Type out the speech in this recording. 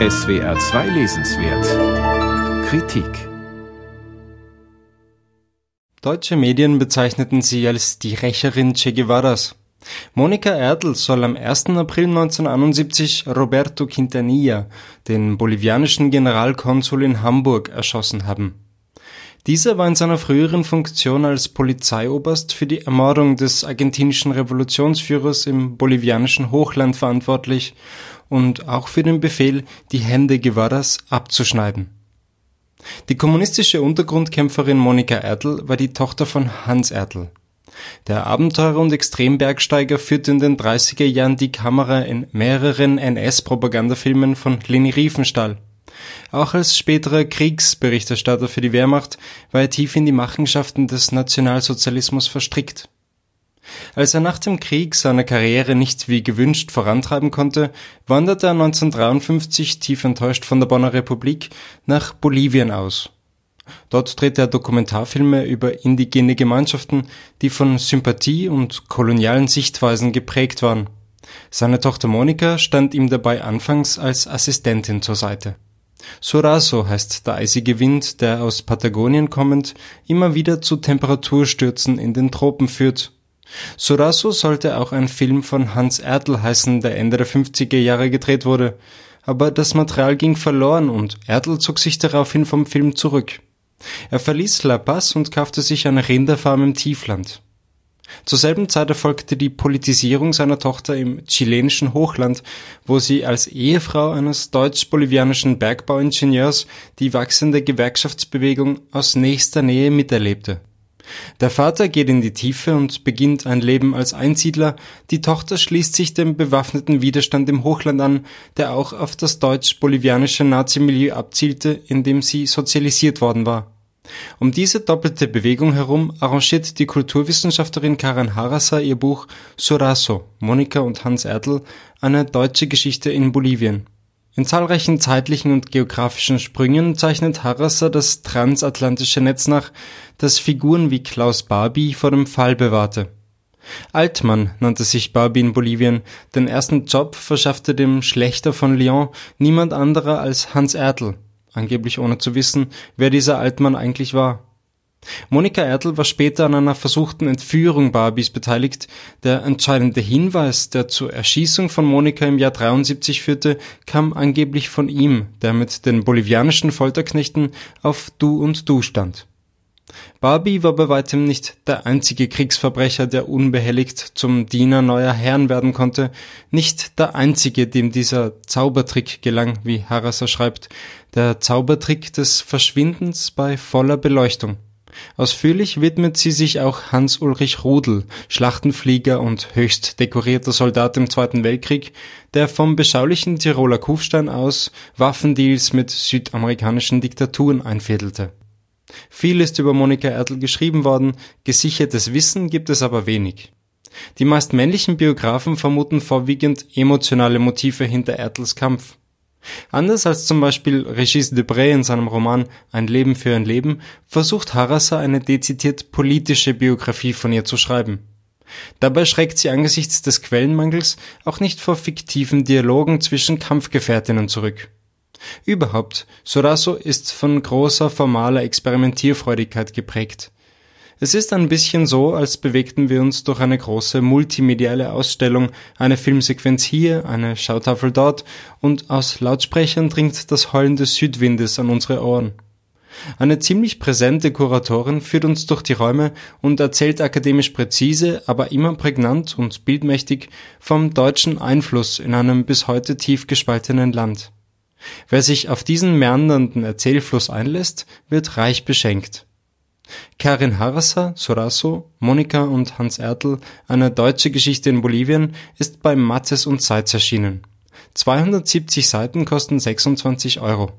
SWR 2 Lesenswert Kritik Deutsche Medien bezeichneten sie als die Rächerin Che Guevaras. Monika Erdl soll am 1. April 1971 Roberto Quintanilla, den bolivianischen Generalkonsul in Hamburg, erschossen haben. Dieser war in seiner früheren Funktion als Polizeioberst für die Ermordung des argentinischen Revolutionsführers im bolivianischen Hochland verantwortlich und auch für den Befehl, die Hände Guevaras abzuschneiden. Die kommunistische Untergrundkämpferin Monika Erdl war die Tochter von Hans Erdl. Der Abenteurer und Extrembergsteiger führte in den 30er Jahren die Kamera in mehreren NS-Propagandafilmen von Leni Riefenstahl. Auch als späterer Kriegsberichterstatter für die Wehrmacht war er tief in die Machenschaften des Nationalsozialismus verstrickt. Als er nach dem Krieg seine Karriere nicht wie gewünscht vorantreiben konnte, wanderte er 1953 tief enttäuscht von der Bonner Republik nach Bolivien aus. Dort drehte er Dokumentarfilme über indigene Gemeinschaften, die von Sympathie und kolonialen Sichtweisen geprägt waren. Seine Tochter Monika stand ihm dabei anfangs als Assistentin zur Seite. Soraso heißt der eisige Wind, der aus Patagonien kommend immer wieder zu Temperaturstürzen in den Tropen führt. Soraso sollte auch ein Film von Hans Ertl heißen, der Ende der 50er Jahre gedreht wurde, aber das Material ging verloren und Ertl zog sich daraufhin vom Film zurück. Er verließ La Paz und kaufte sich eine Rinderfarm im Tiefland. Zur selben Zeit erfolgte die Politisierung seiner Tochter im chilenischen Hochland, wo sie als Ehefrau eines deutsch-bolivianischen Bergbauingenieurs die wachsende Gewerkschaftsbewegung aus nächster Nähe miterlebte. Der Vater geht in die Tiefe und beginnt ein Leben als Einsiedler, die Tochter schließt sich dem bewaffneten Widerstand im Hochland an, der auch auf das deutsch-bolivianische Nazimilieu abzielte, in dem sie sozialisiert worden war. Um diese doppelte Bewegung herum arrangiert die Kulturwissenschaftlerin Karen Harasser ihr Buch Soraso, Monika und Hans Erdl, eine deutsche Geschichte in Bolivien. In zahlreichen zeitlichen und geografischen Sprüngen zeichnet Harasser das transatlantische Netz nach, das Figuren wie Klaus Barbie vor dem Fall bewahrte. Altmann nannte sich Barbie in Bolivien, den ersten Job verschaffte dem Schlechter von Lyon niemand anderer als Hans Erdl, angeblich ohne zu wissen, wer dieser Altmann eigentlich war. Monika Ertl war später an einer versuchten Entführung Barbies beteiligt. Der entscheidende Hinweis, der zur Erschießung von Monika im Jahr 73 führte, kam angeblich von ihm, der mit den bolivianischen Folterknechten auf Du und Du stand. Barbie war bei weitem nicht der einzige Kriegsverbrecher, der unbehelligt zum Diener neuer Herren werden konnte, nicht der einzige, dem dieser Zaubertrick gelang, wie Harasser schreibt, der Zaubertrick des Verschwindens bei voller Beleuchtung. Ausführlich widmet sie sich auch Hans-Ulrich Rudel, Schlachtenflieger und höchst dekorierter Soldat im Zweiten Weltkrieg, der vom beschaulichen Tiroler Kufstein aus Waffendeals mit südamerikanischen Diktaturen einfädelte viel ist über Monika Ertl geschrieben worden, gesichertes Wissen gibt es aber wenig. Die meist männlichen Biografen vermuten vorwiegend emotionale Motive hinter Ertls Kampf. Anders als zum Beispiel Regis Debray in seinem Roman Ein Leben für ein Leben versucht Harasser eine dezidiert politische Biografie von ihr zu schreiben. Dabei schreckt sie angesichts des Quellenmangels auch nicht vor fiktiven Dialogen zwischen Kampfgefährtinnen zurück. Überhaupt, Soraso ist von großer formaler Experimentierfreudigkeit geprägt. Es ist ein bisschen so, als bewegten wir uns durch eine große multimediale Ausstellung, eine Filmsequenz hier, eine Schautafel dort, und aus Lautsprechern dringt das Heulen des Südwindes an unsere Ohren. Eine ziemlich präsente Kuratorin führt uns durch die Räume und erzählt akademisch präzise, aber immer prägnant und bildmächtig vom deutschen Einfluss in einem bis heute tief gespaltenen Land. Wer sich auf diesen meandernden Erzählfluss einlässt, wird reich beschenkt. Karin Harasser, Soraso, Monika und Hans Ertl, eine deutsche Geschichte in Bolivien, ist bei Mattes und Seitz erschienen. 270 Seiten kosten 26 Euro